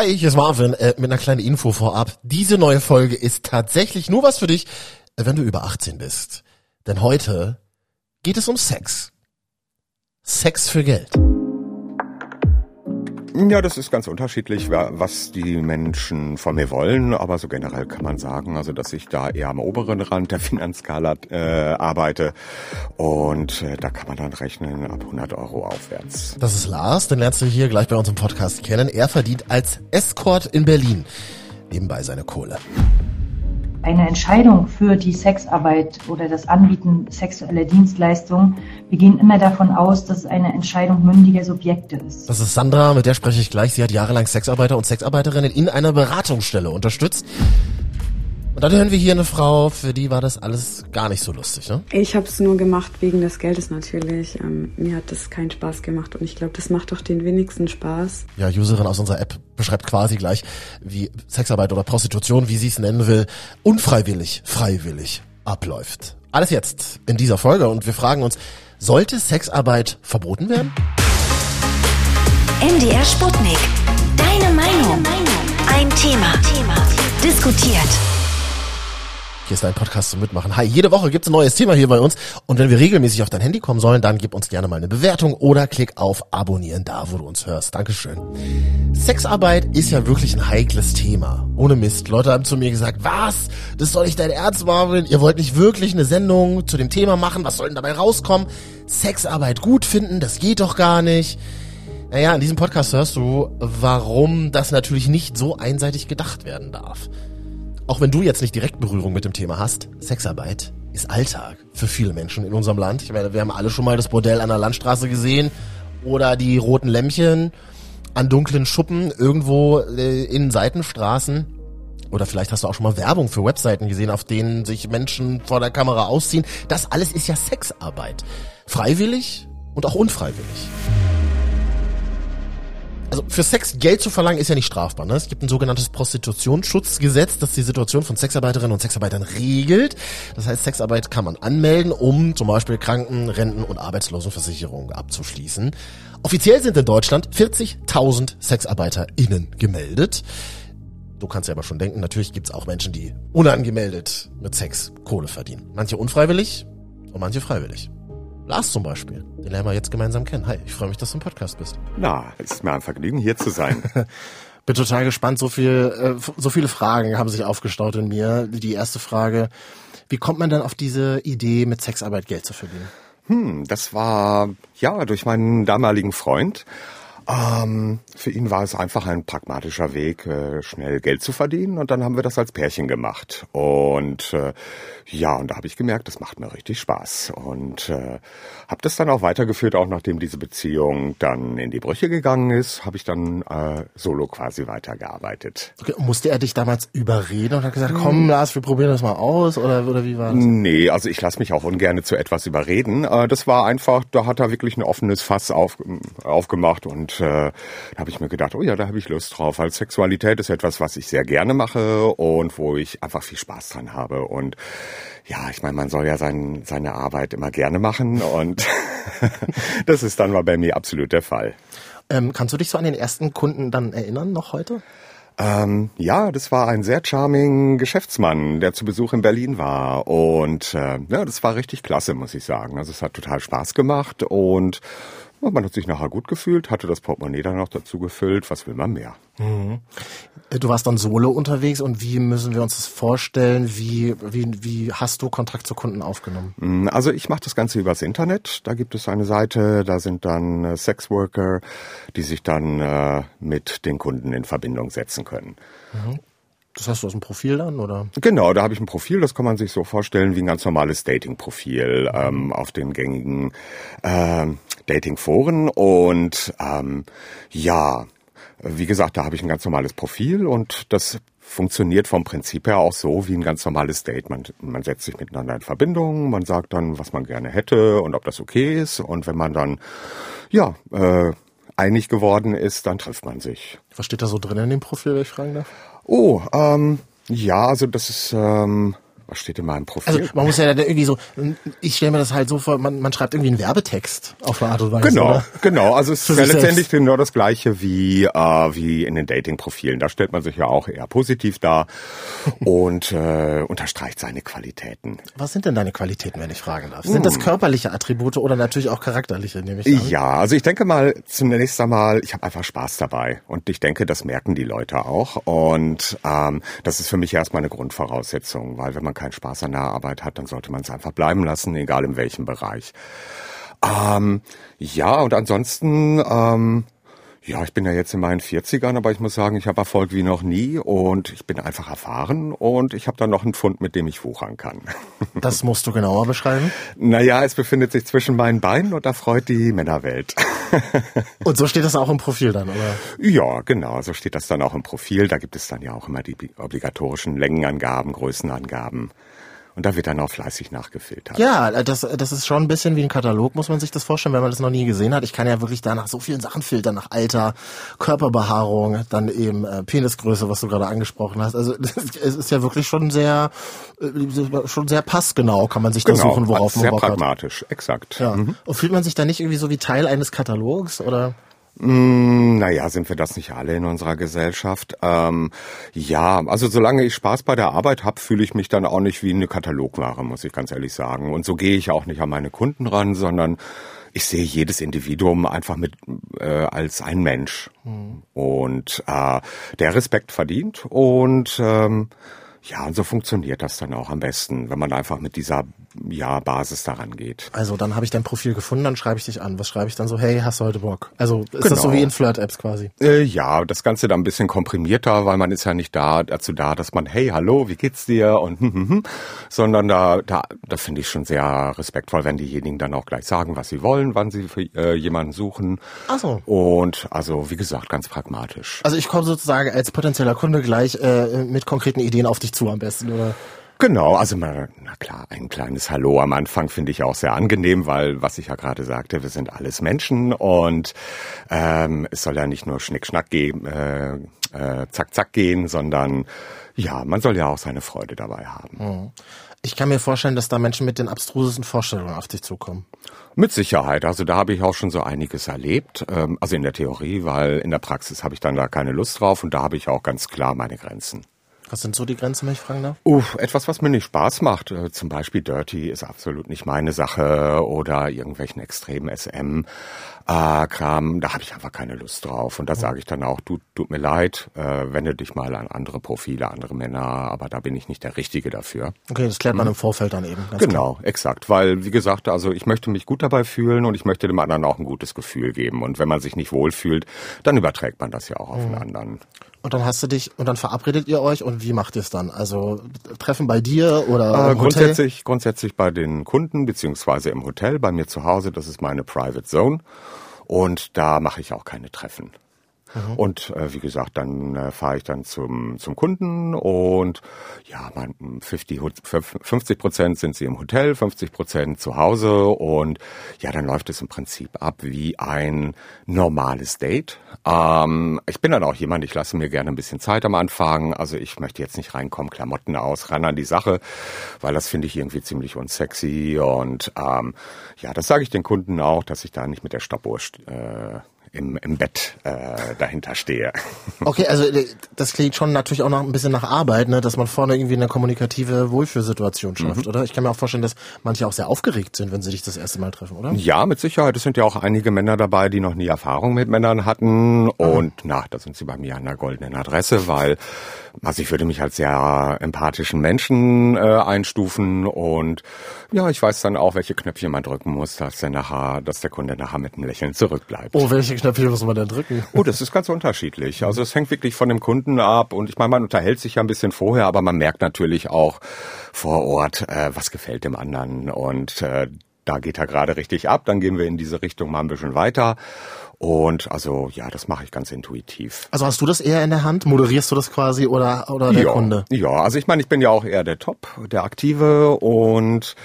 Hi, hier ist Marvin äh, mit einer kleinen Info vorab. Diese neue Folge ist tatsächlich nur was für dich, äh, wenn du über 18 bist. Denn heute geht es um Sex. Sex für Geld. Ja, das ist ganz unterschiedlich, was die Menschen von mir wollen, aber so generell kann man sagen, also dass ich da eher am oberen Rand der Finanzskala äh, arbeite und äh, da kann man dann rechnen ab 100 Euro aufwärts. Das ist Lars, den lernst du hier gleich bei uns im Podcast kennen. Er verdient als Escort in Berlin nebenbei seine Kohle. Eine Entscheidung für die Sexarbeit oder das Anbieten sexueller Dienstleistungen, wir gehen immer davon aus, dass es eine Entscheidung mündiger Subjekte ist. Das ist Sandra, mit der spreche ich gleich. Sie hat jahrelang Sexarbeiter und Sexarbeiterinnen in einer Beratungsstelle unterstützt. Und dann hören wir hier eine Frau, für die war das alles gar nicht so lustig, ne? Ich habe es nur gemacht wegen des Geldes natürlich. Ähm, mir hat das keinen Spaß gemacht und ich glaube, das macht doch den wenigsten Spaß. Ja, Userin aus unserer App beschreibt quasi gleich, wie Sexarbeit oder Prostitution, wie sie es nennen will, unfreiwillig, freiwillig abläuft. Alles jetzt in dieser Folge und wir fragen uns, sollte Sexarbeit verboten werden? MDR Sputnik. Deine Meinung. Ein Thema. Diskutiert. Hier ist dein Podcast zum Mitmachen. Hi, jede Woche gibt's ein neues Thema hier bei uns. Und wenn wir regelmäßig auf dein Handy kommen sollen, dann gib uns gerne mal eine Bewertung oder klick auf Abonnieren da, wo du uns hörst. Dankeschön. Sexarbeit ist ja wirklich ein heikles Thema. Ohne Mist. Leute haben zu mir gesagt, was? Das doch nicht dein Ernst, Marvin. Ihr wollt nicht wirklich eine Sendung zu dem Thema machen. Was soll denn dabei rauskommen? Sexarbeit gut finden? Das geht doch gar nicht. Naja, in diesem Podcast hörst du, warum das natürlich nicht so einseitig gedacht werden darf. Auch wenn du jetzt nicht direkt Berührung mit dem Thema hast, Sexarbeit ist Alltag für viele Menschen in unserem Land. Ich meine, wir haben alle schon mal das Bordell an der Landstraße gesehen oder die roten Lämpchen an dunklen Schuppen irgendwo äh, in Seitenstraßen. Oder vielleicht hast du auch schon mal Werbung für Webseiten gesehen, auf denen sich Menschen vor der Kamera ausziehen. Das alles ist ja Sexarbeit. Freiwillig und auch unfreiwillig also für Sex Geld zu verlangen ist ja nicht strafbar. Ne? Es gibt ein sogenanntes Prostitutionsschutzgesetz, das die Situation von Sexarbeiterinnen und Sexarbeitern regelt. Das heißt, Sexarbeit kann man anmelden, um zum Beispiel Kranken-, Renten- und Arbeitslosenversicherung abzuschließen. Offiziell sind in Deutschland 40.000 SexarbeiterInnen gemeldet. Du kannst ja aber schon denken, natürlich gibt's auch Menschen, die unangemeldet mit Sex Kohle verdienen. Manche unfreiwillig und manche freiwillig. Lars zum Beispiel, den lernen wir jetzt gemeinsam kennen. Hi, ich freue mich, dass du im Podcast bist. Na, es ist mir ein Vergnügen, hier zu sein. Bin total gespannt. So viel, äh, so viele Fragen haben sich aufgestaut in mir. Die erste Frage: Wie kommt man denn auf diese Idee, mit Sexarbeit Geld zu verdienen? Hm, das war ja durch meinen damaligen Freund. Ähm, für ihn war es einfach ein pragmatischer Weg, äh, schnell Geld zu verdienen. Und dann haben wir das als Pärchen gemacht. Und äh, ja, und da habe ich gemerkt, das macht mir richtig Spaß. Und äh, habe das dann auch weitergeführt, auch nachdem diese Beziehung dann in die Brüche gegangen ist, habe ich dann äh, solo quasi weitergearbeitet. Okay, musste er dich damals überreden und hat gesagt, komm Lars, wir probieren das mal aus? Oder, oder wie war das? Nee, also ich lasse mich auch ungern zu etwas überreden. Äh, das war einfach, da hat er wirklich ein offenes Fass auf, aufgemacht und äh, da habe ich mir gedacht, oh ja, da habe ich Lust drauf, weil Sexualität ist etwas, was ich sehr gerne mache und wo ich einfach viel Spaß dran habe. Und ja, ich meine, man soll ja sein, seine Arbeit immer gerne machen und das ist dann mal bei mir absolut der Fall. Ähm, kannst du dich so an den ersten Kunden dann erinnern, noch heute? Ähm, ja, das war ein sehr charming Geschäftsmann, der zu Besuch in Berlin war. Und äh, ja, das war richtig klasse, muss ich sagen. Also es hat total Spaß gemacht und man hat sich nachher gut gefühlt, hatte das Portemonnaie dann noch dazu gefüllt. Was will man mehr? Mhm. Du warst dann solo unterwegs und wie müssen wir uns das vorstellen? Wie, wie, wie hast du Kontakt zu Kunden aufgenommen? Mm, also ich mache das Ganze übers Internet. Da gibt es eine Seite, da sind dann äh, Sexworker, die sich dann äh, mit den Kunden in Verbindung setzen können. Mhm. Das hast du aus dem Profil dann, oder? Genau, da habe ich ein Profil, das kann man sich so vorstellen wie ein ganz normales Dating-Profil ähm, auf den gängigen äh, Dating-Foren. Und ähm, ja, wie gesagt, da habe ich ein ganz normales Profil und das funktioniert vom Prinzip her auch so wie ein ganz normales Date. Man, man setzt sich miteinander in Verbindung, man sagt dann, was man gerne hätte und ob das okay ist. Und wenn man dann, ja, äh, einig geworden ist, dann trifft man sich. Was steht da so drin in dem Profil, wenn ich fragen darf? Oh, ähm, ja, also das ist, ähm, Was steht in meinem Profil? Also man muss ja dann irgendwie so, ich stelle mir das halt so vor, man, man schreibt irgendwie einen Werbetext auf eine Art und Weise. Genau, oder? genau. Also es ist ja letztendlich selbst. genau das gleiche wie äh, wie in den Dating-Profilen. Da stellt man sich ja auch eher positiv dar und äh, unterstreicht seine Qualitäten. Was sind denn deine Qualitäten, wenn ich fragen darf? Sind das körperliche Attribute oder natürlich auch charakterliche, nehme ich an? Ja, also ich denke mal zunächst einmal, ich habe einfach Spaß dabei und ich denke, das merken die Leute auch und ähm, das ist für mich erstmal eine Grundvoraussetzung, weil wenn man keinen Spaß an der Arbeit hat, dann sollte man es einfach bleiben lassen, egal in welchem Bereich. Ähm, ja, und ansonsten, ähm, ja, ich bin ja jetzt in meinen 40ern, aber ich muss sagen, ich habe Erfolg wie noch nie und ich bin einfach erfahren und ich habe dann noch einen Pfund, mit dem ich wuchern kann. Das musst du genauer beschreiben. naja, es befindet sich zwischen meinen Beinen und da freut die Männerwelt. Und so steht das auch im Profil dann, oder? Ja, genau, so steht das dann auch im Profil. Da gibt es dann ja auch immer die obligatorischen Längenangaben, Größenangaben. Und da wird dann auch fleißig nachgefiltert. Ja, das, das ist schon ein bisschen wie ein Katalog, muss man sich das vorstellen, wenn man das noch nie gesehen hat. Ich kann ja wirklich da nach so vielen Sachen filtern, nach Alter, Körperbehaarung, dann eben äh, Penisgröße, was du gerade angesprochen hast. Also es ist ja wirklich schon sehr, äh, schon sehr passgenau, kann man sich da suchen, worauf man Genau, sehr Bock hat. pragmatisch, exakt. Ja. Und fühlt man sich da nicht irgendwie so wie Teil eines Katalogs oder? Mm, Naja, sind wir das nicht alle in unserer Gesellschaft? Ähm, ja, also solange ich Spaß bei der Arbeit habe, fühle ich mich dann auch nicht wie eine Katalogware, muss ich ganz ehrlich sagen. Und so gehe ich auch nicht an meine Kunden ran, sondern ich sehe jedes Individuum einfach mit äh, als ein Mensch und äh, der Respekt verdient und ähm, ja, und so funktioniert das dann auch am besten, wenn man einfach mit dieser ja, Basis daran geht. Also dann habe ich dein Profil gefunden, dann schreibe ich dich an. Was schreibe ich dann so? Hey, hast du heute Bock? Also ist das Genau. so wie in Flirt-Apps quasi? Äh, ja, das Ganze dann ein bisschen komprimierter, weil man ist ja nicht da dazu da, dass man hey, hallo, wie geht's dir und hm, hm, hm, sondern da da da finde ich schon sehr respektvoll, wenn diejenigen dann auch gleich sagen, was sie wollen, wann sie für äh, jemanden suchen. Ach so. Und also wie gesagt, ganz pragmatisch. Also ich komme sozusagen als potenzieller Kunde gleich äh, mit konkreten Ideen auf dich zu am besten, oder? Genau, also mal, na klar, ein kleines Hallo am Anfang finde ich auch sehr angenehm, weil, was ich ja gerade sagte, wir sind alles Menschen und ähm, es soll ja nicht nur Schnick-Schnack gehen, äh, äh, zack, zack gehen, sondern ja, man soll ja auch seine Freude dabei haben. Ich kann mir vorstellen, dass da Menschen mit den abstrusesten Vorstellungen auf dich zukommen. Mit Sicherheit. Also da habe ich auch schon so einiges erlebt. Ähm, also in der Theorie, weil in der Praxis habe ich dann da keine Lust drauf und da habe ich auch ganz klar meine Grenzen. Was sind so die Grenzen, wenn ich fragen darf? Uff, etwas, was mir nicht Spaß macht. Äh, zum Beispiel Dirty ist absolut nicht meine Sache oder irgendwelchen extremen SM-Kram. da habe ich einfach keine Lust drauf. Und da sage ich dann auch, du, tut mir leid, äh, wende dich mal an andere Profile, andere Männer, aber da bin ich nicht der Richtige dafür. Okay, das klärt man im Vorfeld dann eben. Genau, exakt. Weil, wie gesagt, also ich möchte mich gut dabei fühlen und ich möchte dem anderen auch ein gutes Gefühl geben. Und wenn man sich nicht wohlfühlt, dann überträgt man das ja auch auf den anderen. Und dann hast du dich, und dann verabredet ihr euch und wie macht ihr es dann? Also Treffen bei dir oder Äh, grundsätzlich, grundsätzlich bei den Kunden beziehungsweise im Hotel, bei mir zu Hause, das ist meine Private Zone. Und da mache ich auch keine Treffen. Und äh, wie gesagt, dann äh, fahre ich dann zum, zum Kunden und ja, man, 50, 50 Prozent sind sie im Hotel, 50 Prozent zu Hause und ja, dann läuft es im Prinzip ab wie ein normales Date. Ähm, ich bin dann auch jemand, ich lasse mir gerne ein bisschen Zeit am Anfang. Also ich möchte jetzt nicht reinkommen, Klamotten aus, ran an die Sache, weil das finde ich irgendwie ziemlich unsexy und ähm, ja, das sage ich den Kunden auch, dass ich da nicht mit der Stoppuhr äh, im, im Bett äh, dahinter stehe. Okay, also äh, das klingt schon natürlich auch noch ein bisschen nach Arbeit, ne, dass man vorne irgendwie eine kommunikative Wohlfühlsituation schafft, oder? Ich kann mir auch vorstellen, dass manche auch sehr aufgeregt sind, wenn sie dich das erste Mal treffen, oder? Ja, mit Sicherheit. Es sind ja auch einige Männer dabei, die noch nie Erfahrung mit Männern hatten. Und na, da sind sie bei mir an der goldenen Adresse, weil also ich würde mich als sehr empathischen Menschen äh, einstufen und ja, ich weiß dann auch, welche Knöpfchen man drücken muss, dass der nachher, dass der Kunde nachher mit einem Lächeln zurückbleibt. Oh, welche Knöpfe muss man denn drücken? Oh, das ist ganz unterschiedlich. Also es hängt wirklich von dem Kunden ab und ich meine, man unterhält sich ja ein bisschen vorher, aber man merkt natürlich auch vor Ort, äh, was gefällt dem anderen und äh, da geht er gerade richtig ab, dann gehen wir in diese Richtung mal ein bisschen weiter. Und also ja, das mache ich ganz intuitiv. Also hast du das eher in der Hand? Moderierst du das quasi oder, oder der ja, Kunde? Ja, also ich meine, ich bin ja auch eher der Top, der Aktive und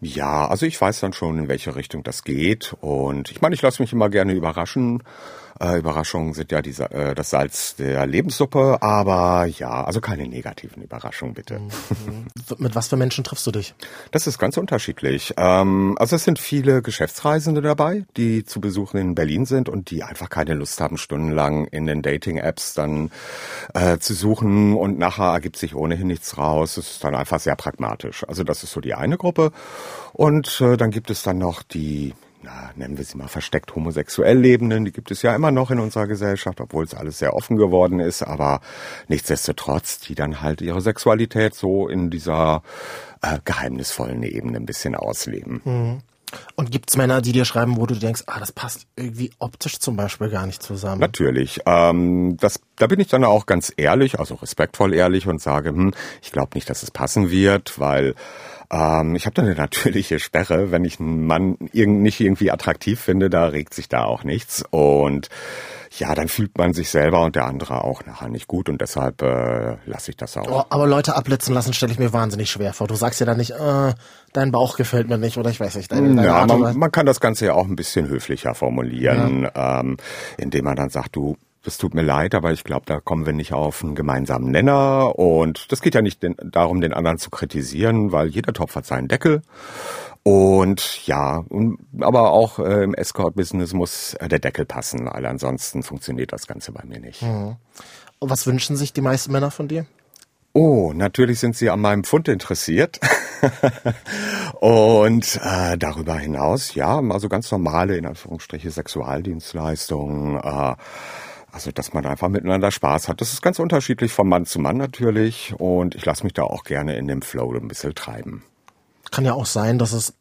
ja, also ich weiß dann schon, in welche Richtung das geht. Und ich meine, ich lasse mich immer gerne überraschen. Äh, Überraschungen sind ja die, äh, das Salz der Lebenssuppe, aber ja, also keine negativen Überraschungen bitte. Mhm. Mit was für Menschen triffst du dich? Das ist ganz unterschiedlich. Ähm, also es sind viele Geschäftsreisende dabei, die zu Besuchen in Berlin sind und die einfach keine Lust haben, stundenlang in den Dating-Apps dann äh, zu suchen und nachher ergibt sich ohnehin nichts raus. Es ist dann einfach sehr pragmatisch. Also das ist so die eine Gruppe. Und äh, dann gibt es dann noch die na, nennen wir sie mal versteckt homosexuell Lebenden, die gibt es ja immer noch in unserer Gesellschaft, obwohl es alles sehr offen geworden ist, aber nichtsdestotrotz, die dann halt ihre Sexualität so in dieser äh, geheimnisvollen Ebene ein bisschen ausleben. Mhm. Und gibt's Männer, die dir schreiben, wo du denkst, ah, das passt irgendwie optisch zum Beispiel gar nicht zusammen? Natürlich. Ähm, das, da bin ich dann auch ganz ehrlich, also respektvoll ehrlich und sage, hm, ich glaube nicht, dass es passen wird, weil ähm, ich habe da eine natürliche Sperre. Wenn ich einen Mann irg nicht irgendwie attraktiv finde, da regt sich da auch nichts. Und ja, dann fühlt man sich selber und der andere auch nachher nicht gut und deshalb äh, lasse ich das auch. Oh, aber Leute abblitzen lassen stelle ich mir wahnsinnig schwer vor. Du sagst ja dann nicht, äh, dein Bauch gefällt mir nicht oder ich weiß nicht. Deine, deine ja, man, man, kann das Ganze ja auch ein bisschen höflicher formulieren, ja. ähm, indem man dann sagt, du, es tut mir leid, aber ich glaube, da kommen wir nicht auf einen gemeinsamen Nenner. Und das geht ja nicht den, darum, den anderen zu kritisieren, weil jeder Topf hat seinen Deckel. Und ja, aber auch äh, im Escort-Business muss äh, der Deckel passen, weil ansonsten funktioniert das Ganze bei mir nicht. Mhm. Und was wünschen sich die meisten Männer von dir? Oh, natürlich sind sie an meinem Fund interessiert. und äh, darüber hinaus, ja, also ganz normale, in Anführungsstriche, Sexualdienstleistungen, äh, also, dass man einfach miteinander Spaß hat. Das ist ganz unterschiedlich von Mann zu Mann natürlich. Und ich lasse mich da auch gerne in dem Flow ein bisschen treiben. Kann ja auch sein, dass es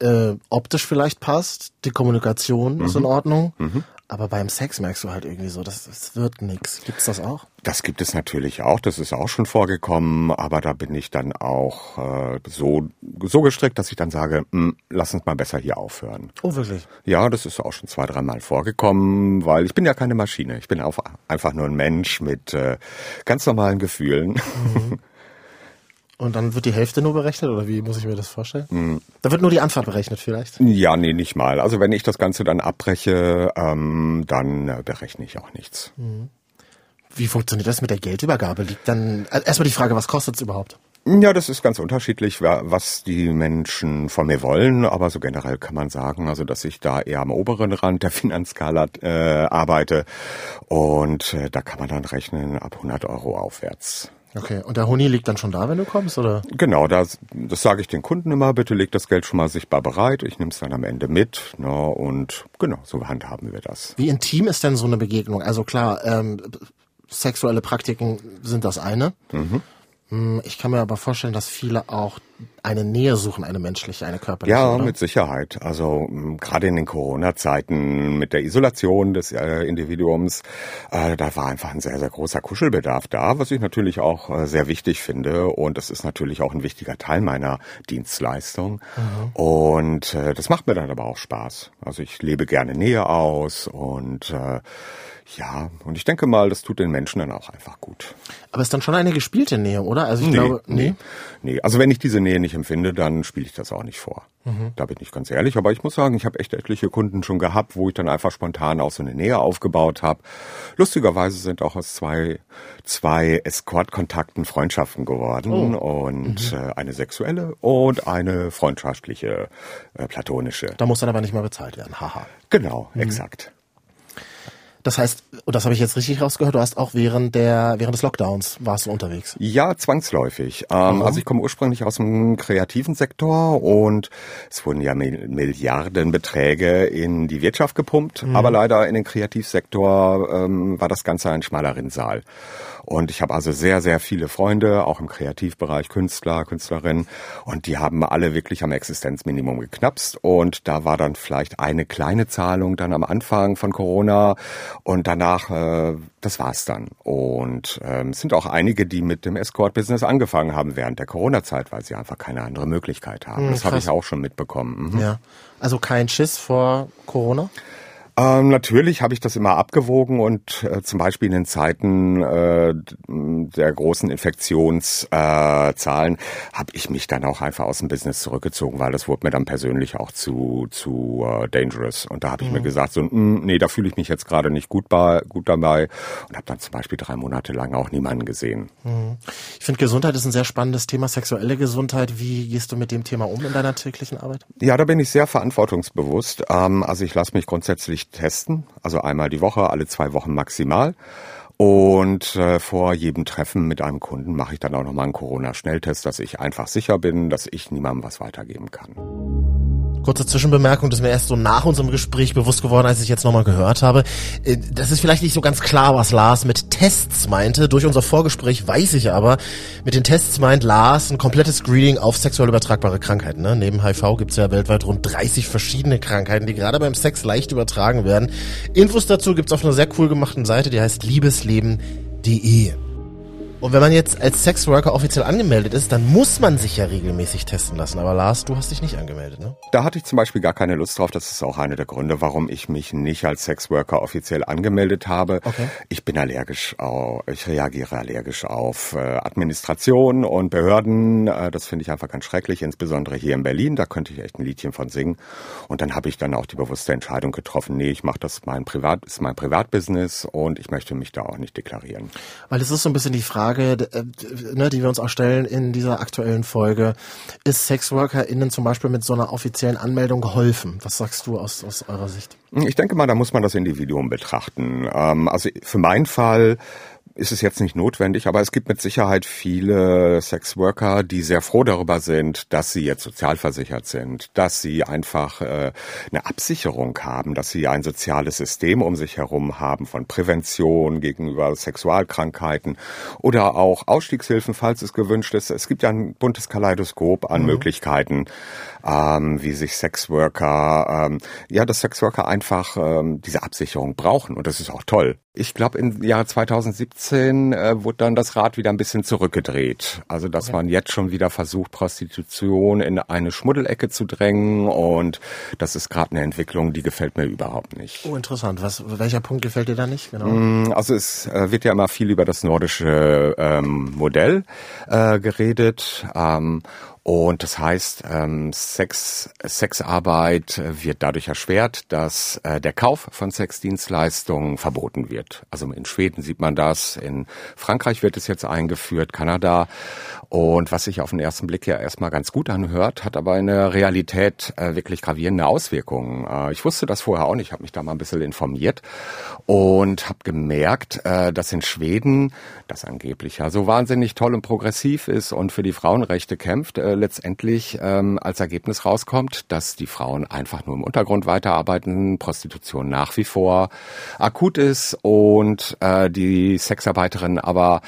äh, optisch vielleicht passt, die Kommunikation mhm. ist in Ordnung, mhm. Aber beim Sex merkst du halt irgendwie so, das, das wird nix. Gibt's das auch? Das gibt es natürlich auch. Das ist auch schon vorgekommen. Aber da bin ich dann auch äh, so so gestrickt, dass ich dann sage, hm, lass uns mal besser hier aufhören. Oh wirklich? Ja, das ist auch schon zwei, dreimal vorgekommen, weil ich bin ja keine Maschine. Ich bin auch einfach nur ein Mensch mit äh, ganz normalen Gefühlen. Mhm. Und dann wird die Hälfte nur berechnet oder wie muss ich mir das vorstellen? Mhm. Da wird nur die Anfahrt berechnet vielleicht? Ja, nee, nicht mal. Also wenn ich das Ganze dann abbreche, ähm, dann äh, berechne ich auch nichts. Mhm. Wie funktioniert das mit der Geldübergabe? Liegt dann also erstmal die Frage, was kostet es überhaupt? Ja, das ist ganz unterschiedlich, was die Menschen von mir wollen, aber so generell kann man sagen, also dass ich da eher am oberen Rand der Finanzskala äh, arbeite und äh, da kann man dann rechnen ab 100 Euro aufwärts. Okay, und der Huni liegt dann schon da, wenn du kommst, oder? Genau, das, das sage ich den Kunden immer, bitte leg das Geld schon mal sichtbar bereit, ich nehme es dann am Ende mit, ne, und genau, so handhaben wir das. Wie intim ist denn so eine Begegnung? Also klar, ähm, sexuelle Praktiken sind das eine. Mhm. Hm, ich kann mir aber vorstellen, dass viele auch eine Nähe suchen, eine menschliche, eine körperliche. Ja, oder? mit Sicherheit. Also gerade in den Corona-Zeiten mit der Isolation des äh, Individuums, äh, da war einfach ein sehr, sehr großer Kuschelbedarf da, was ich natürlich auch äh, sehr wichtig finde. Und das ist natürlich auch ein wichtiger Teil meiner Dienstleistung. Mhm. Und äh, das macht mir dann aber auch Spaß. Also ich lebe gerne Nähe aus und äh, ja, und ich denke mal, das tut den Menschen dann auch einfach gut. Aber es ist dann schon eine gespielte Nähe, oder? Also ich nee, glaube, nee. nee. also wenn ich diese Nähe nicht empfinde, dann spiele ich das auch nicht vor. Mhm. Da bin ich ganz ehrlich. Aber ich muss sagen, ich habe echt etliche Kunden schon gehabt, wo ich dann einfach spontan auch so eine Nähe aufgebaut habe. Lustigerweise sind auch aus zwei, zwei Escort-Kontakten Freundschaften geworden. Oh. Und mhm. äh, eine sexuelle und eine freundschaftliche, äh, platonische. Da muss dann aber nicht mal bezahlt werden. Haha. Genau, mhm. exakt. Das heißt, und das habe ich jetzt richtig rausgehört, du hast auch während der während des Lockdowns warst du unterwegs. Ja, zwangsläufig. Ähm, also ich komme ursprünglich aus dem kreativen Sektor und es wurden ja Milliardenbeträge in die Wirtschaft gepumpt, mhm. aber leider in den Kreativsektor ähm, war das Ganze ein schmaler Rinnsal. Und ich habe also sehr, sehr viele Freunde, auch im Kreativbereich, Künstler, Künstlerinnen. Und die haben alle wirklich am Existenzminimum geknapst. Und da war dann vielleicht eine kleine Zahlung dann am Anfang von Corona. Und danach, äh, das war's dann. Und ähm, es sind auch einige, die mit dem Escort-Business angefangen haben während der Corona-Zeit, weil sie einfach keine andere Möglichkeit haben. Hm, das habe ich auch schon mitbekommen. Mhm. Ja. Also kein Schiss vor Corona? Ähm, natürlich habe ich das immer abgewogen und äh, zum Beispiel in den Zeiten äh, der großen Infektionszahlen äh, habe ich mich dann auch einfach aus dem Business zurückgezogen, weil das wurde mir dann persönlich auch zu zu äh, dangerous. Und da habe ich mhm. mir gesagt, so, mh, hm, nee, da fühle ich mich jetzt gerade nicht gut, bei, gut dabei und habe dann zum Beispiel drei Monate lang auch niemanden gesehen. Mhm. Ich finde, Gesundheit ist ein sehr spannendes Thema, sexuelle Gesundheit. Wie gehst du mit dem Thema um in deiner täglichen Arbeit? Ja, da bin ich sehr verantwortungsbewusst. Ähm, also ich lasse mich grundsätzlich testen, also einmal die Woche, alle zwei Wochen maximal. Und äh, vor jedem Treffen mit einem Kunden mache ich dann auch nochmal einen Corona-Schnelltest, dass ich einfach sicher bin, dass ich niemandem was weitergeben kann. Kurze Zwischenbemerkung, das ist mir erst so nach unserem Gespräch bewusst geworden, als ich jetzt nochmal gehört habe. Äh, das ist vielleicht nicht so ganz klar, was Lars mit Tests meinte. Durch unser Vorgespräch weiß ich aber, mit den Tests meint Lars ein komplettes Screening auf sexuell übertragbare Krankheiten. Ne? Neben HIV gibt es ja weltweit rund 30 verschiedene Krankheiten, die gerade beim Sex leicht übertragen werden. Infos dazu gibt's auf einer sehr cool gemachten Seite, die heißt liebesleben.de. Und wenn man jetzt als Sexworker offiziell angemeldet ist, dann muss man sich ja regelmäßig testen lassen. Aber Lars, du hast dich nicht angemeldet, ne? Da hatte ich zum Beispiel gar keine Lust drauf. Das ist auch einer der Gründe, warum ich mich nicht als Sexworker offiziell angemeldet habe. Okay. Ich bin allergisch, auf, ich reagiere allergisch auf äh, Administration und Behörden. Äh, das finde ich einfach ganz schrecklich, insbesondere hier in Berlin. Da könnte ich echt ein Liedchen von singen. Und dann habe ich dann auch die bewusste Entscheidung getroffen, nee, ich mache das mein Privat, ist mein Privatbusiness und ich möchte mich da auch nicht deklarieren. Weil es ist so ein bisschen die Frage, Frage, äh, ne, die wir uns auch stellen in dieser aktuellen Folge. Ist SexworkerInnen zum Beispiel mit so einer offiziellen Anmeldung geholfen? Was sagst du aus, aus eurer Sicht? Ich denke mal, da muss man das Individuum betrachten. Ähm, also für meinen Fall ist es jetzt nicht notwendig, aber es gibt mit Sicherheit viele Sexworker, die sehr froh darüber sind, dass sie jetzt sozialversichert sind, dass sie einfach äh, eine Absicherung haben, dass sie ein soziales System um sich herum haben von Prävention gegenüber Sexualkrankheiten oder auch Ausstiegshilfen, falls es gewünscht ist. Es gibt ja ein buntes Kaleidoskop an mhm. Möglichkeiten, ähm, wie sich Sexworker, ähm, ja, dass Sexworker einfach ähm, diese Absicherung brauchen und das ist auch toll. Ich glaube, im Jahr 2017 äh, wurde dann das Rad wieder ein bisschen zurückgedreht. Also, dass okay. man jetzt schon wieder versucht, Prostitution in eine Schmuddelecke zu drängen. Und das ist gerade eine Entwicklung, die gefällt mir überhaupt nicht. Oh, interessant. Was, welcher Punkt gefällt dir da nicht? Genau. Mm, also, es äh, wird ja immer viel über das nordische ähm, Modell äh, geredet. Ähm, und das heißt, ähm, Sex, Sexarbeit wird dadurch erschwert, dass äh, der Kauf von Sexdienstleistungen verboten wird. Also in Schweden sieht man das, in Frankreich wird es jetzt eingeführt, Kanada. Und was sich auf den ersten Blick ja erstmal ganz gut anhört, hat aber in der Realität äh, wirklich gravierende Auswirkungen. Äh, ich wusste das vorher auch nicht, habe mich da mal ein bisschen informiert und habe gemerkt, dass in Schweden, das angeblich ja so wahnsinnig toll und progressiv ist und für die Frauenrechte kämpft, letztendlich ähm, als Ergebnis rauskommt, dass die Frauen einfach nur im Untergrund weiterarbeiten, Prostitution nach wie vor akut ist und äh, die Sexarbeiterinnen aber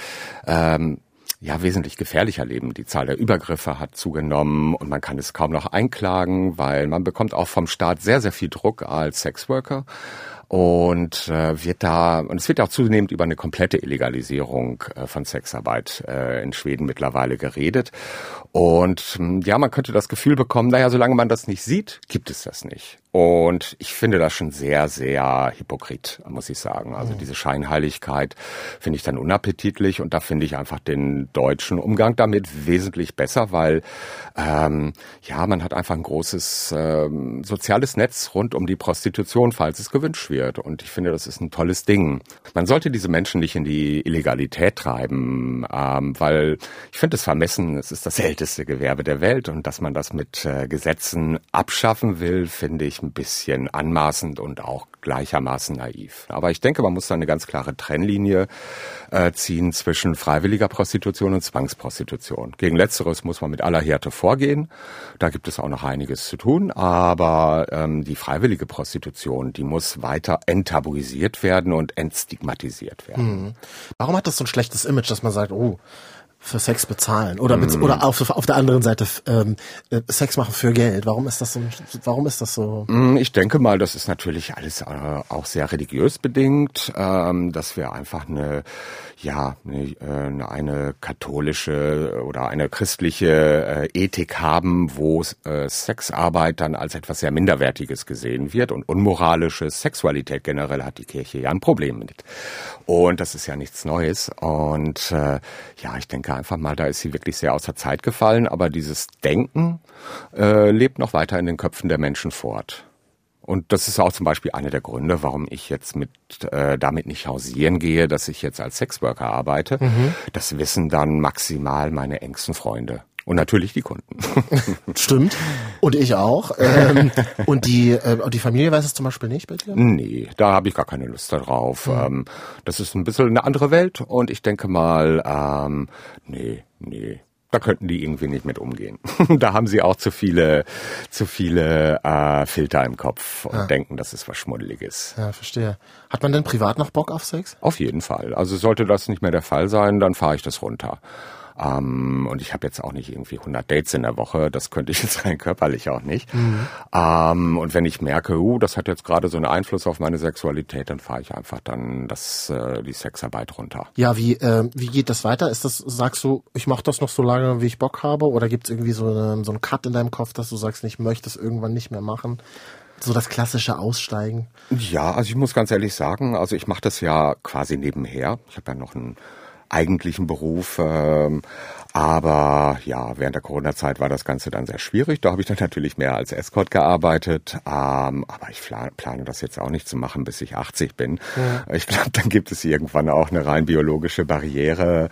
ähm, ja wesentlich gefährlicher leben. Die Zahl der Übergriffe hat zugenommen und man kann es kaum noch einklagen, weil man bekommt auch vom Staat sehr, sehr viel Druck als Sexworker und äh, wird da und es wird auch zunehmend über eine komplette Illegalisierung äh, von Sexarbeit äh, in Schweden mittlerweile geredet und hm, ja, man könnte das Gefühl bekommen, naja, solange man das nicht sieht, gibt es das nicht. Und ich finde das schon sehr, sehr hypokrit, muss ich sagen. Also mhm. diese Scheinheiligkeit finde ich dann unappetitlich und da finde ich einfach den deutschen Umgang damit wesentlich besser, weil ähm, ja, man hat einfach ein großes ähm, soziales Netz rund um die Prostitution, falls es gewünscht wird. Und ich finde, das ist ein tolles Ding. Man sollte diese Menschen nicht in die Illegalität treiben, ähm, weil ich finde es vermessen, es ist das älteste Gewerbe der Welt und dass man das mit äh, Gesetzen abschaffen will, finde ich ein bisschen anmaßend und auch gleichermaßen naiv. Aber ich denke, man muss da eine ganz klare Trennlinie äh, ziehen zwischen freiwilliger Prostitution und Zwangsprostitution. Gegen letzteres muss man mit aller Härte vorgehen. Da gibt es auch noch einiges zu tun. Aber ähm, die freiwillige Prostitution, die muss weiter enttabuisiert werden und entstigmatisiert werden. Hm. Warum hat das so ein schlechtes Image, dass man sagt, oh, für Sex bezahlen oder mm. oder auf, auf der anderen Seite ähm, äh, Sex machen für Geld. Warum ist das so? Warum ist das so? Mm, ich denke mal, das ist natürlich alles äh, auch sehr religiös bedingt, ähm, dass wir einfach eine ja eine, äh, eine katholische oder eine christliche äh, Ethik haben, wo äh, Sexarbeit dann als etwas sehr minderwertiges gesehen wird und unmoralische Sexualität generell hat die Kirche ja ein Problem mit. Und das ist ja nichts Neues. Und äh, ja, ich denke einfach mal, da ist sie wirklich sehr außer Zeit gefallen. Aber dieses Denken äh, lebt noch weiter in den Köpfen der Menschen fort. Und das ist auch zum Beispiel einer der Gründe, warum ich jetzt mit äh, damit nicht hausieren gehe, dass ich jetzt als Sexworker arbeite. Mhm. Das wissen dann maximal meine engsten Freunde. Und natürlich die Kunden. Stimmt. Und ich auch. Ähm, und die, äh, und die Familie weiß es zum Beispiel nicht bei dir? Nee, da habe ich gar keine Lust darauf. Mhm. Ähm, das ist ein bisschen eine andere Welt und ich denke mal, ähm, nee, nee, da könnten die irgendwie nicht mit umgehen. da haben sie auch zu viele, zu viele äh, Filter im Kopf und ja. denken, das ist was Schmuddeliges. Ja, verstehe. Hat man denn privat noch Bock auf Sex? Auf jeden Fall. Also sollte das nicht mehr der Fall sein, dann fahre ich das runter. Ähm, und ich habe jetzt auch nicht irgendwie 100 Dates in der Woche, das könnte ich jetzt rein körperlich auch nicht. Mhm. Ähm, und wenn ich merke, uh, das hat jetzt gerade so einen Einfluss auf meine Sexualität, dann fahre ich einfach dann das, äh, die Sexarbeit runter. Ja, wie, äh, wie geht das weiter? Ist das, sagst du, ich mache das noch so lange, wie ich Bock habe? Oder gibt es irgendwie so, eine, so einen Cut in deinem Kopf, dass du sagst, ich möchte es irgendwann nicht mehr machen? so das klassische Aussteigen? Ja, also ich muss ganz ehrlich sagen, also ich mache das ja quasi nebenher. Ich habe ja noch einen eigentlichen Beruf. Ähm, aber ja, während der Corona-Zeit war das Ganze dann sehr schwierig. Da habe ich dann natürlich mehr als Escort gearbeitet. Ähm, aber ich plane das jetzt auch nicht zu machen, bis ich 80 bin. Ja. Ich glaube, dann gibt es irgendwann auch eine rein biologische Barriere.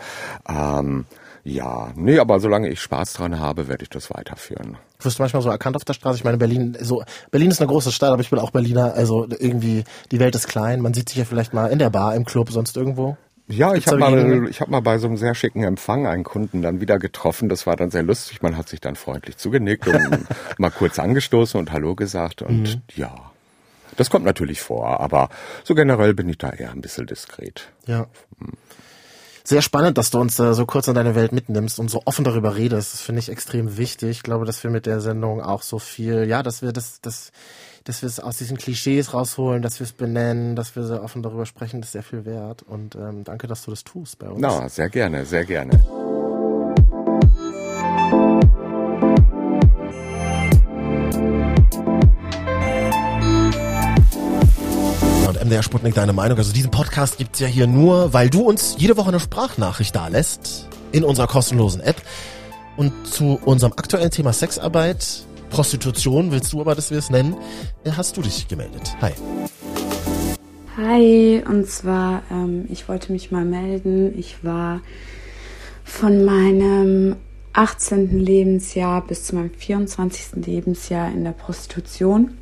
Ähm, ja, nee, aber solange ich Spaß dran habe, werde ich das weiterführen. Wirst du manchmal so erkannt auf der Straße? Ich meine, Berlin, so, Berlin ist eine große Stadt, aber ich bin auch Berliner, also irgendwie, die Welt ist klein, man sieht sich ja vielleicht mal in der Bar, im Club, sonst irgendwo. Ja, ich habe mal, ich hab mal bei so einem sehr schicken Empfang einen Kunden dann wieder getroffen. Das war dann sehr lustig. Man hat sich dann freundlich zugenickt und mal kurz angestoßen und Hallo gesagt. Und mhm. ja, das kommt natürlich vor. Aber so generell bin ich da eher ein bisschen diskret. Ja. Sehr spannend, dass du uns da so kurz in deine Welt mitnimmst und so offen darüber redest. Das finde ich extrem wichtig. Ich glaube, dass wir mit der Sendung auch so viel, ja, dass wir das, das, dass wir es aus diesen Klischees rausholen, dass wir es benennen, dass wir so offen darüber sprechen, das ist sehr viel wert. Und ähm, danke, dass du das tust bei uns. Na, sehr gerne, sehr gerne. Und MDR Sputnik, deine Meinung? Also diesen Podcast gibt's ja hier nur, weil du uns jede Woche eine Sprachnachricht da lässt in unserer kostenlosen App. Und zu unserem aktuellen Thema Sexarbeit Prostitution, willst du aber, dass wir es nennen, äh, hast du dich gemeldet. Hi. Hi, und zwar, ähm, ich wollte mich mal melden. Ich war von meinem 18. Lebensjahr bis zu meinem 24. Lebensjahr in der Prostitution.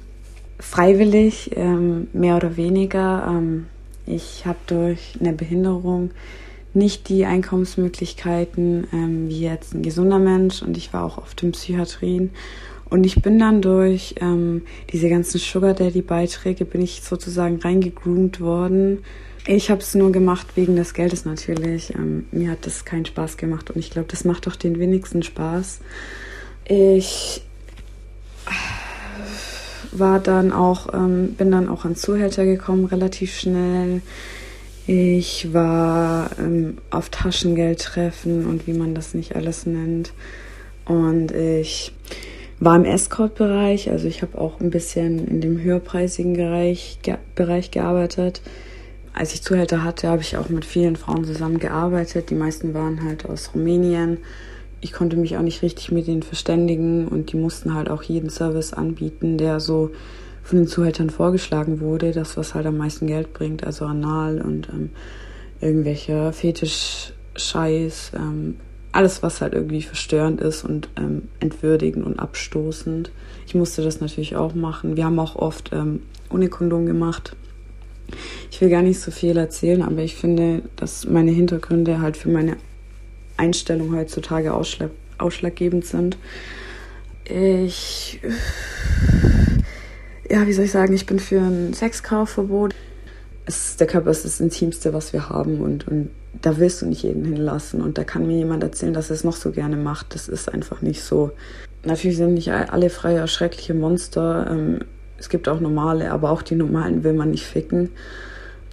Freiwillig, ähm, mehr oder weniger. Ähm, ich habe durch eine Behinderung nicht die Einkommensmöglichkeiten ähm, wie jetzt ein gesunder Mensch und ich war auch oft in Psychiatrien und ich bin dann durch ähm, diese ganzen Sugar Daddy Beiträge bin ich sozusagen reingegroomt worden. Ich habe es nur gemacht wegen des Geldes natürlich. Ähm, mir hat das keinen Spaß gemacht und ich glaube, das macht doch den wenigsten Spaß. Ich war dann auch, ähm, bin dann auch an Zuhälter gekommen, relativ schnell. Ich war ähm, auf Taschengeldtreffen und wie man das nicht alles nennt. Und ich war im Escort-Bereich, also ich habe auch ein bisschen in dem höherpreisigen Bereich, ge Bereich gearbeitet. Als ich Zuhälter hatte, habe ich auch mit vielen Frauen zusammengearbeitet. Die meisten waren halt aus Rumänien. Ich konnte mich auch nicht richtig mit ihnen verständigen und die mussten halt auch jeden Service anbieten, der so von den Zuhältern vorgeschlagen wurde. Das, was halt am meisten Geld bringt, also Anal und ähm, irgendwelcher Fetisch-Scheiß, ähm, alles, was halt irgendwie verstörend ist und ähm, entwürdigend und abstoßend. Ich musste das natürlich auch machen. Wir haben auch oft ähm, ohne Kondom gemacht. Ich will gar nicht so viel erzählen, aber ich finde, dass meine Hintergründe halt für meine Einstellung heutzutage ausschlag ausschlaggebend sind. Ich, ja, wie soll ich sagen, ich bin für ein Sexkaufverbot. Es, der Körper ist das Intimste, was wir haben und, und da willst du nicht jeden hinlassen und da kann mir jemand erzählen, dass er es noch so gerne macht. Das ist einfach nicht so. Natürlich sind nicht alle Freier schreckliche Monster. Ähm, es gibt auch normale, aber auch die normalen will man nicht ficken.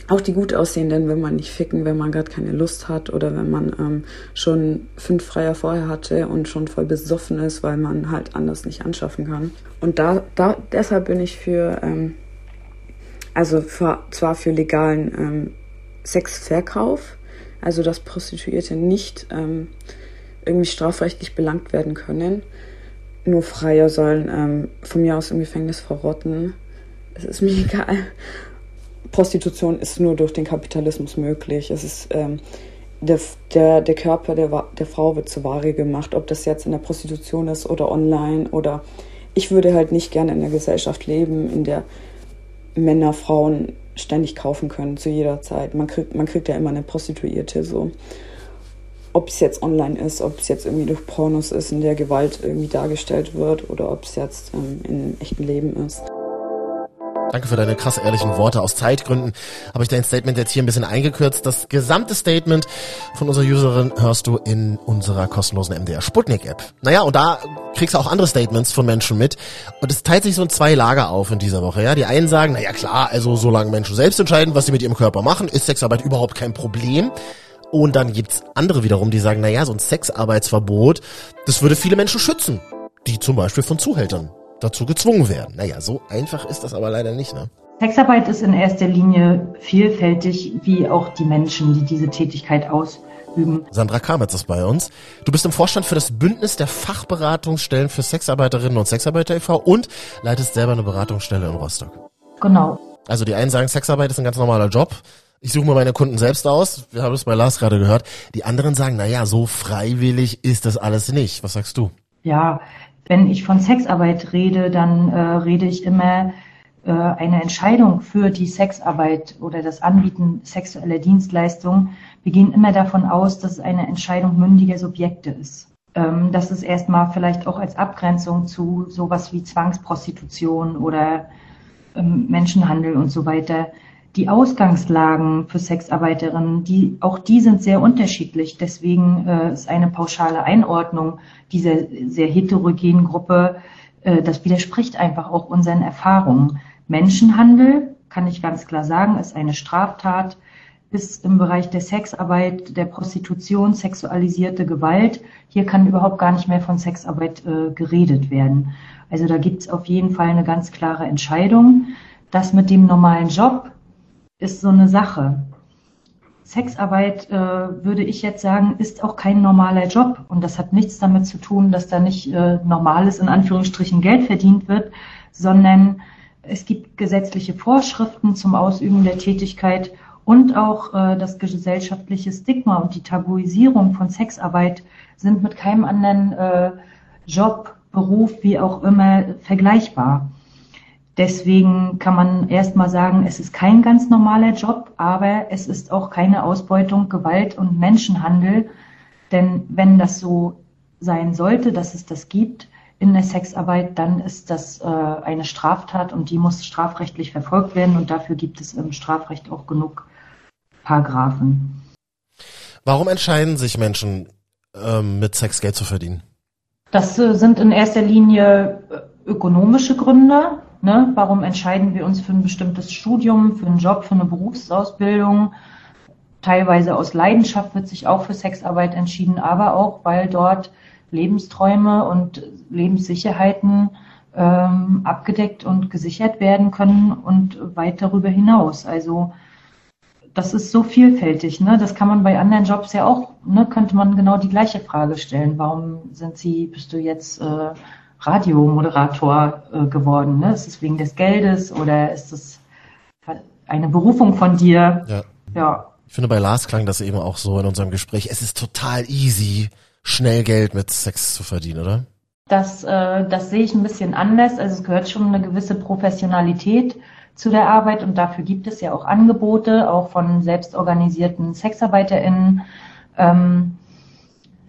Auch die gut aussehenden will man nicht ficken, wenn man gerade keine Lust hat oder wenn man ähm, schon fünf Freier vorher hatte und schon voll besoffen ist, weil man halt anders nicht anschaffen kann. Und da, da deshalb bin ich für, ähm, also für, zwar für legalen ähm, Sexverkauf, also dass Prostituierte nicht ähm, irgendwie strafrechtlich belangt werden können. Nur Freier sollen ähm, von mir aus im Gefängnis verrotten. Es ist mir egal. Prostitution ist nur durch den Kapitalismus möglich. Es ist ähm, der, der, der Körper der, der Frau wird zur Ware gemacht, ob das jetzt in der Prostitution ist oder online oder ich würde halt nicht gerne in einer Gesellschaft leben, in der Männer Frauen ständig kaufen können zu jeder Zeit. Man kriegt, man kriegt ja immer eine Prostituierte so. Ob es jetzt online ist, ob es jetzt irgendwie durch Pornos ist, in der Gewalt irgendwie dargestellt wird oder ob es jetzt ähm, im echten Leben ist. Danke für deine krass ehrlichen Worte. Aus Zeitgründen habe ich dein Statement jetzt hier ein bisschen eingekürzt. Das gesamte Statement von unserer Userin hörst du in unserer kostenlosen MDR Sputnik App. Naja, und da kriegst du auch andere Statements von Menschen mit. Und es teilt sich so in zwei Lager auf in dieser Woche. Ja, die einen sagen, naja klar, also solange Menschen selbst entscheiden, was sie mit ihrem Körper machen, ist Sexarbeit überhaupt kein Problem. Und dann gibt's andere wiederum, die sagen, naja, so ein Sexarbeitsverbot, das würde viele Menschen schützen. Die zum Beispiel von Zuhältern dazu gezwungen werden. Naja, so einfach ist das aber leider nicht, ne? Sexarbeit ist in erster Linie vielfältig, wie auch die Menschen, die diese Tätigkeit ausüben. Sandra Kametz ist bei uns. Du bist im Vorstand für das Bündnis der Fachberatungsstellen für Sexarbeiterinnen und Sexarbeiter e.V. und leitest selber eine Beratungsstelle in Rostock. Genau. Also die einen sagen, Sexarbeit ist ein ganz normaler Job. Ich suche mir meine Kunden selbst aus. Wir haben es bei Lars gerade gehört. Die anderen sagen, na ja, so freiwillig ist das alles nicht. Was sagst du? Ja, wenn ich von Sexarbeit rede, dann äh, rede ich immer äh, eine Entscheidung für die Sexarbeit oder das Anbieten sexueller Dienstleistungen. Wir gehen immer davon aus, dass es eine Entscheidung mündiger Subjekte ist. Ähm, das ist erstmal vielleicht auch als Abgrenzung zu sowas wie Zwangsprostitution oder ähm, Menschenhandel und so weiter die Ausgangslagen für Sexarbeiterinnen, die, auch die sind sehr unterschiedlich. Deswegen äh, ist eine pauschale Einordnung dieser sehr heterogenen Gruppe, äh, das widerspricht einfach auch unseren Erfahrungen. Menschenhandel, kann ich ganz klar sagen, ist eine Straftat, ist im Bereich der Sexarbeit, der Prostitution, sexualisierte Gewalt. Hier kann überhaupt gar nicht mehr von Sexarbeit äh, geredet werden. Also da gibt es auf jeden Fall eine ganz klare Entscheidung. Das mit dem normalen Job, ist so eine Sache. Sexarbeit, äh, würde ich jetzt sagen, ist auch kein normaler Job. Und das hat nichts damit zu tun, dass da nicht äh, normales, in Anführungsstrichen, Geld verdient wird, sondern es gibt gesetzliche Vorschriften zum Ausüben der Tätigkeit und auch äh, das gesellschaftliche Stigma und die Tabuisierung von Sexarbeit sind mit keinem anderen äh, Job, Beruf, wie auch immer, vergleichbar. Deswegen kann man erstmal sagen, es ist kein ganz normaler Job, aber es ist auch keine Ausbeutung, Gewalt und Menschenhandel. Denn wenn das so sein sollte, dass es das gibt in der Sexarbeit, dann ist das äh, eine Straftat und die muss strafrechtlich verfolgt werden und dafür gibt es im Strafrecht auch genug Paragraphen. Warum entscheiden sich Menschen, ähm, mit Sex Geld zu verdienen? Das äh, sind in erster Linie äh, ökonomische Gründe. Ne? Warum entscheiden wir uns für ein bestimmtes Studium, für einen Job, für eine Berufsausbildung? Teilweise aus Leidenschaft wird sich auch für Sexarbeit entschieden, aber auch, weil dort Lebensträume und Lebenssicherheiten ähm, abgedeckt und gesichert werden können und weit darüber hinaus. Also das ist so vielfältig. Ne? Das kann man bei anderen Jobs ja auch, ne, könnte man genau die gleiche Frage stellen. Warum sind Sie, bist du jetzt äh, Radiomoderator äh, geworden? Ne? Ist es wegen des Geldes oder ist es eine Berufung von dir? Ja. ja. Ich finde, bei Lars klang das eben auch so in unserem Gespräch. Es ist total easy, schnell Geld mit Sex zu verdienen, oder? Das, äh, das sehe ich ein bisschen anders. Also es gehört schon eine gewisse Professionalität zu der Arbeit und dafür gibt es ja auch Angebote, auch von selbstorganisierten SexarbeiterInnen. Ähm,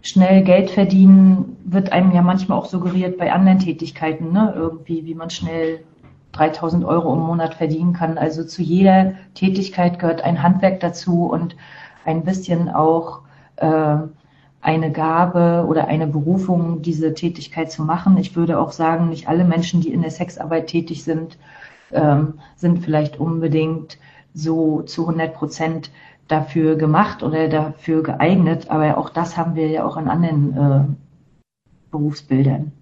schnell Geld verdienen wird einem ja manchmal auch suggeriert bei anderen Tätigkeiten, ne? Irgendwie, wie man schnell 3000 Euro im Monat verdienen kann. Also zu jeder Tätigkeit gehört ein Handwerk dazu und ein bisschen auch äh, eine Gabe oder eine Berufung, diese Tätigkeit zu machen. Ich würde auch sagen, nicht alle Menschen, die in der Sexarbeit tätig sind, ähm, sind vielleicht unbedingt so zu 100 Prozent dafür gemacht oder dafür geeignet. Aber auch das haben wir ja auch in anderen äh, Berufsbildern.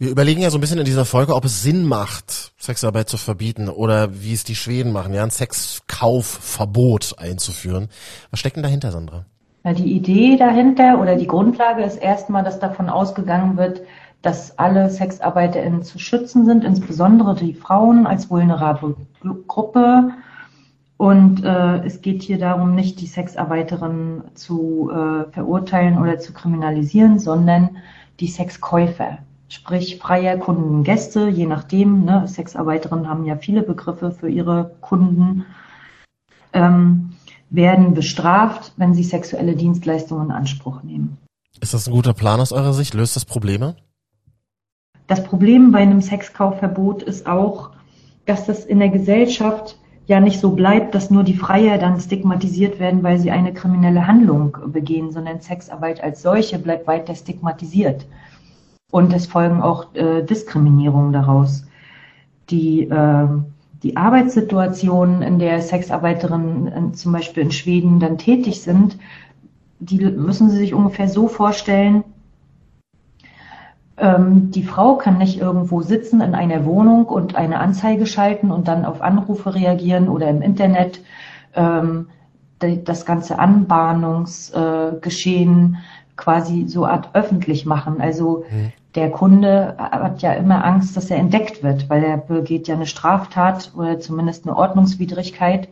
Wir überlegen ja so ein bisschen in dieser Folge, ob es Sinn macht, Sexarbeit zu verbieten oder wie es die Schweden machen, ja, ein Sexkaufverbot einzuführen. Was steckt denn dahinter, Sandra? Ja, die Idee dahinter oder die Grundlage ist erstmal, dass davon ausgegangen wird, dass alle SexarbeiterInnen zu schützen sind, insbesondere die Frauen als vulnerable Gruppe. Und äh, es geht hier darum, nicht die Sexarbeiterinnen zu äh, verurteilen oder zu kriminalisieren, sondern die Sexkäufer sprich freie Kunden, Gäste, je nachdem. Ne, Sexarbeiterinnen haben ja viele Begriffe für ihre Kunden, ähm, werden bestraft, wenn sie sexuelle Dienstleistungen in Anspruch nehmen. Ist das ein guter Plan aus eurer Sicht? Löst das Probleme? Das Problem bei einem Sexkaufverbot ist auch, dass das in der Gesellschaft ja nicht so bleibt, dass nur die Freier dann stigmatisiert werden, weil sie eine kriminelle Handlung begehen, sondern Sexarbeit als solche bleibt weiter stigmatisiert. Und es folgen auch äh, Diskriminierungen daraus. Die, äh, die Arbeitssituation, in der Sexarbeiterinnen in, zum Beispiel in Schweden dann tätig sind, die müssen Sie sich ungefähr so vorstellen, ähm, die Frau kann nicht irgendwo sitzen in einer Wohnung und eine Anzeige schalten und dann auf Anrufe reagieren oder im Internet ähm, das ganze Anbahnungsgeschehen äh, quasi so Art öffentlich machen. Also mhm. der Kunde hat ja immer Angst, dass er entdeckt wird, weil er begeht ja eine Straftat oder zumindest eine Ordnungswidrigkeit.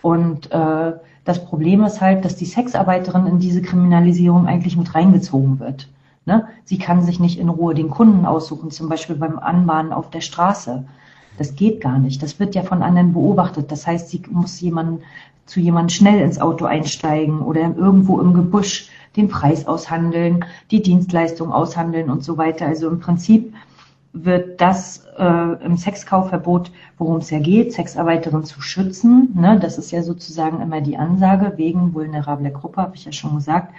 Und äh, das Problem ist halt, dass die Sexarbeiterin in diese Kriminalisierung eigentlich mit reingezogen wird. Ne? Sie kann sich nicht in Ruhe den Kunden aussuchen, zum Beispiel beim Anbahnen auf der Straße. Das geht gar nicht. Das wird ja von anderen beobachtet. Das heißt, sie muss jemanden zu jemandem schnell ins Auto einsteigen oder irgendwo im Gebüsch den Preis aushandeln, die Dienstleistung aushandeln und so weiter. Also im Prinzip wird das äh, im Sexkaufverbot, worum es ja geht, Sexarbeiterinnen zu schützen. Ne? Das ist ja sozusagen immer die Ansage wegen vulnerabler Gruppe, habe ich ja schon gesagt.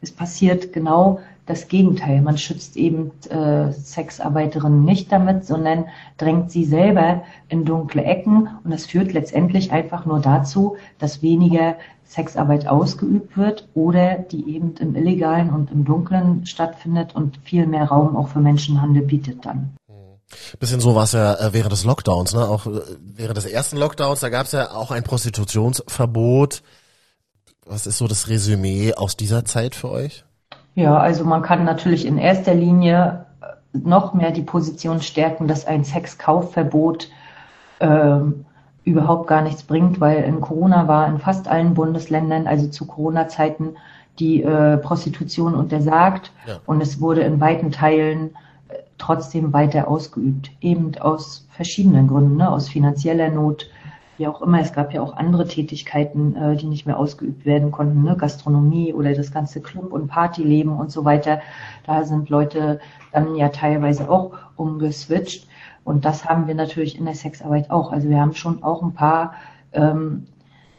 Es passiert genau das Gegenteil. Man schützt eben äh, Sexarbeiterinnen nicht damit, sondern drängt sie selber in dunkle Ecken. Und das führt letztendlich einfach nur dazu, dass weniger Sexarbeit ausgeübt wird oder die eben im Illegalen und im Dunklen stattfindet und viel mehr Raum auch für Menschenhandel bietet dann. Bisschen so war es ja äh, während des Lockdowns, ne? Auch äh, während des ersten Lockdowns, da gab es ja auch ein Prostitutionsverbot. Was ist so das Resümee aus dieser Zeit für euch? Ja, also man kann natürlich in erster Linie äh, noch mehr die Position stärken, dass ein Sexkaufverbot ähm, überhaupt gar nichts bringt, weil in Corona war in fast allen Bundesländern, also zu Corona-Zeiten, die äh, Prostitution untersagt ja. und es wurde in weiten Teilen äh, trotzdem weiter ausgeübt, eben aus verschiedenen Gründen, ne? aus finanzieller Not, wie auch immer. Es gab ja auch andere Tätigkeiten, äh, die nicht mehr ausgeübt werden konnten, ne? Gastronomie oder das ganze Club- und Partyleben und so weiter. Da sind Leute dann ja teilweise auch umgeswitcht. Und das haben wir natürlich in der Sexarbeit auch. Also wir haben schon auch ein paar ähm,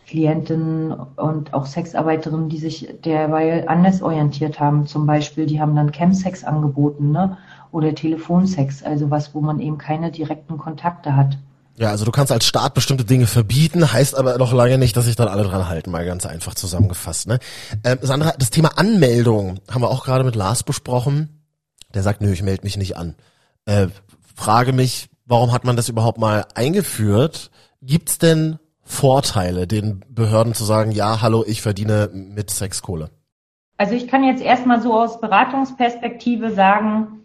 Klientinnen und auch Sexarbeiterinnen, die sich derweil anders orientiert haben. Zum Beispiel, die haben dann Chemsex angeboten, ne? Oder Telefonsex, also was, wo man eben keine direkten Kontakte hat. Ja, also du kannst als Staat bestimmte Dinge verbieten, heißt aber noch lange nicht, dass sich dann alle dran halten, mal ganz einfach zusammengefasst. Ne? Ähm, Sandra, das Thema Anmeldung haben wir auch gerade mit Lars besprochen. Der sagt, nö, ich melde mich nicht an. Äh, frage mich, warum hat man das überhaupt mal eingeführt? Gibt's denn Vorteile, den Behörden zu sagen, ja, hallo, ich verdiene mit Sexkohle? Also ich kann jetzt erstmal so aus Beratungsperspektive sagen,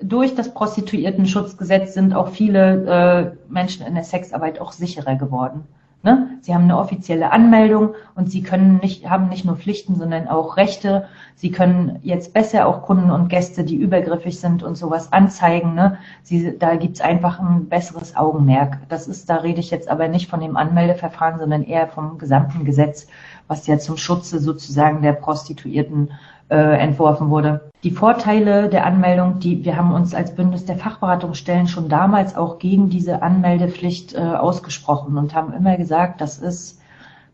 durch das Prostituiertenschutzgesetz sind auch viele äh, Menschen in der Sexarbeit auch sicherer geworden. Ne? Sie haben eine offizielle Anmeldung und sie können nicht, haben nicht nur Pflichten, sondern auch Rechte. Sie können jetzt besser auch Kunden und Gäste, die übergriffig sind und sowas anzeigen. Ne? Sie, da gibt's einfach ein besseres Augenmerk. Das ist, da rede ich jetzt aber nicht von dem Anmeldeverfahren, sondern eher vom gesamten Gesetz, was ja zum Schutze sozusagen der Prostituierten äh, entworfen wurde. Die Vorteile der Anmeldung, die wir haben uns als Bündnis der Fachberatungsstellen schon damals auch gegen diese Anmeldepflicht äh, ausgesprochen und haben immer gesagt, das ist,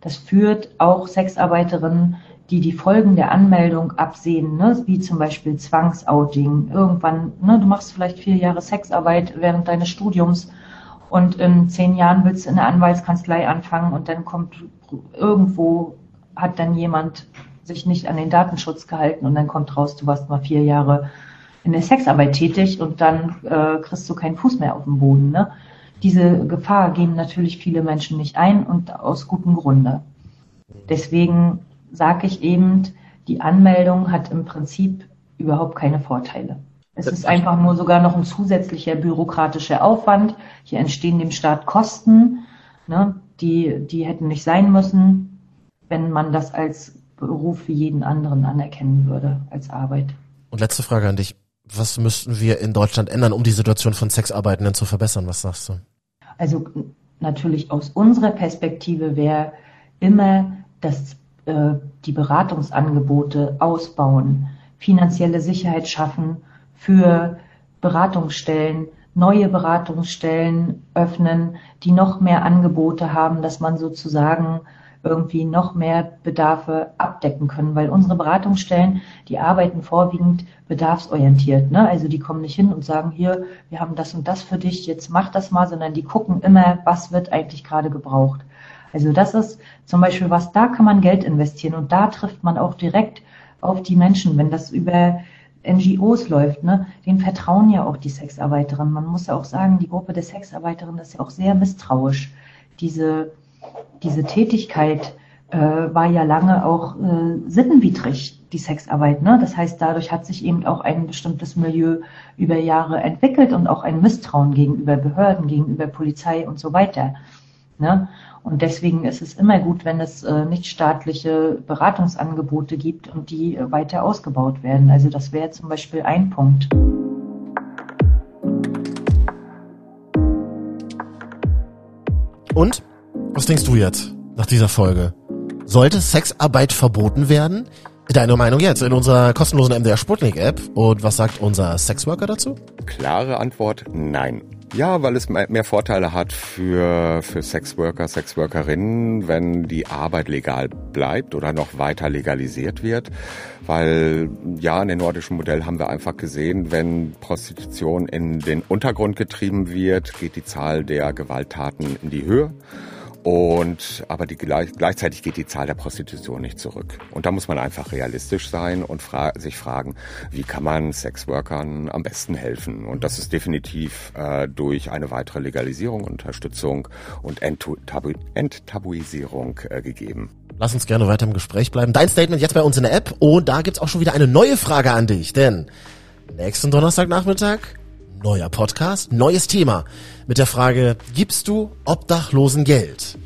das führt auch Sexarbeiterinnen, die die Folgen der Anmeldung absehen, ne, wie zum Beispiel Zwangsouting. Irgendwann, ne, du machst vielleicht vier Jahre Sexarbeit während deines Studiums und in zehn Jahren willst du in der Anwaltskanzlei anfangen und dann kommt irgendwo hat dann jemand sich nicht an den Datenschutz gehalten und dann kommt raus, du warst mal vier Jahre in der Sexarbeit tätig und dann äh, kriegst du keinen Fuß mehr auf dem Boden. Ne? Diese Gefahr gehen natürlich viele Menschen nicht ein und aus gutem Grunde. Deswegen sage ich eben, die Anmeldung hat im Prinzip überhaupt keine Vorteile. Es ist einfach nur sogar noch ein zusätzlicher bürokratischer Aufwand. Hier entstehen dem Staat Kosten, ne, die, die hätten nicht sein müssen, wenn man das als Beruf wie jeden anderen anerkennen würde, als Arbeit. Und letzte Frage an dich. Was müssten wir in Deutschland ändern, um die Situation von Sexarbeitenden zu verbessern? Was sagst du? Also natürlich aus unserer Perspektive wäre immer, dass äh, die Beratungsangebote ausbauen, finanzielle Sicherheit schaffen für Beratungsstellen, neue Beratungsstellen öffnen, die noch mehr Angebote haben, dass man sozusagen irgendwie noch mehr Bedarfe abdecken können, weil unsere Beratungsstellen, die arbeiten vorwiegend bedarfsorientiert. Ne? Also die kommen nicht hin und sagen, hier, wir haben das und das für dich, jetzt mach das mal, sondern die gucken immer, was wird eigentlich gerade gebraucht. Also das ist zum Beispiel was, da kann man Geld investieren und da trifft man auch direkt auf die Menschen, wenn das über NGOs läuft, ne, den vertrauen ja auch die Sexarbeiterinnen. Man muss ja auch sagen, die Gruppe der Sexarbeiterinnen ist ja auch sehr misstrauisch. Diese, diese Tätigkeit äh, war ja lange auch äh, sittenwidrig, die Sexarbeit. Ne? Das heißt, dadurch hat sich eben auch ein bestimmtes Milieu über Jahre entwickelt und auch ein Misstrauen gegenüber Behörden, gegenüber Polizei und so weiter. Ne? Und deswegen ist es immer gut, wenn es äh, nichtstaatliche Beratungsangebote gibt und die äh, weiter ausgebaut werden. Also das wäre zum Beispiel ein Punkt. Und? Was denkst du jetzt nach dieser Folge? Sollte Sexarbeit verboten werden? Deine Meinung jetzt in unserer kostenlosen MDR Sputnik App. Und was sagt unser Sexworker dazu? Klare Antwort, nein. Ja, weil es mehr Vorteile hat für, für Sexworker, Sexworkerinnen, wenn die Arbeit legal bleibt oder noch weiter legalisiert wird. Weil ja, in dem nordischen Modell haben wir einfach gesehen, wenn Prostitution in den Untergrund getrieben wird, geht die Zahl der Gewalttaten in die Höhe. Und aber die, gleichzeitig geht die Zahl der Prostitution nicht zurück. Und da muss man einfach realistisch sein und fra sich fragen, wie kann man Sexworkern am besten helfen? Und das ist definitiv äh, durch eine weitere Legalisierung, Unterstützung und Enttabu Enttabuisierung äh, gegeben. Lass uns gerne weiter im Gespräch bleiben. Dein Statement jetzt bei uns in der App. Und da gibt's auch schon wieder eine neue Frage an dich. Denn nächsten Donnerstagnachmittag neuer Podcast, neues Thema mit der Frage, gibst du Obdachlosen Geld?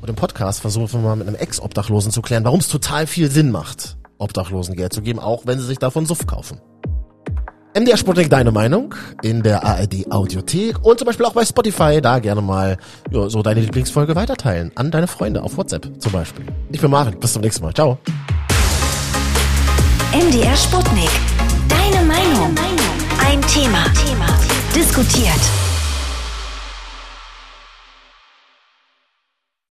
Und im Podcast versuchen wir mal mit einem Ex-Obdachlosen zu klären, warum es total viel Sinn macht, Obdachlosen Geld zu geben, auch wenn sie sich davon Suff kaufen. MDR Sputnik, deine Meinung in der ARD Audiothek und zum Beispiel auch bei Spotify, da gerne mal ja, so deine Lieblingsfolge weiterteilen an deine Freunde auf WhatsApp zum Beispiel. Ich bin Marek, bis zum nächsten Mal. Ciao. MDR Sputnik, deine Meinung. Ein. Thema. Diskutiert.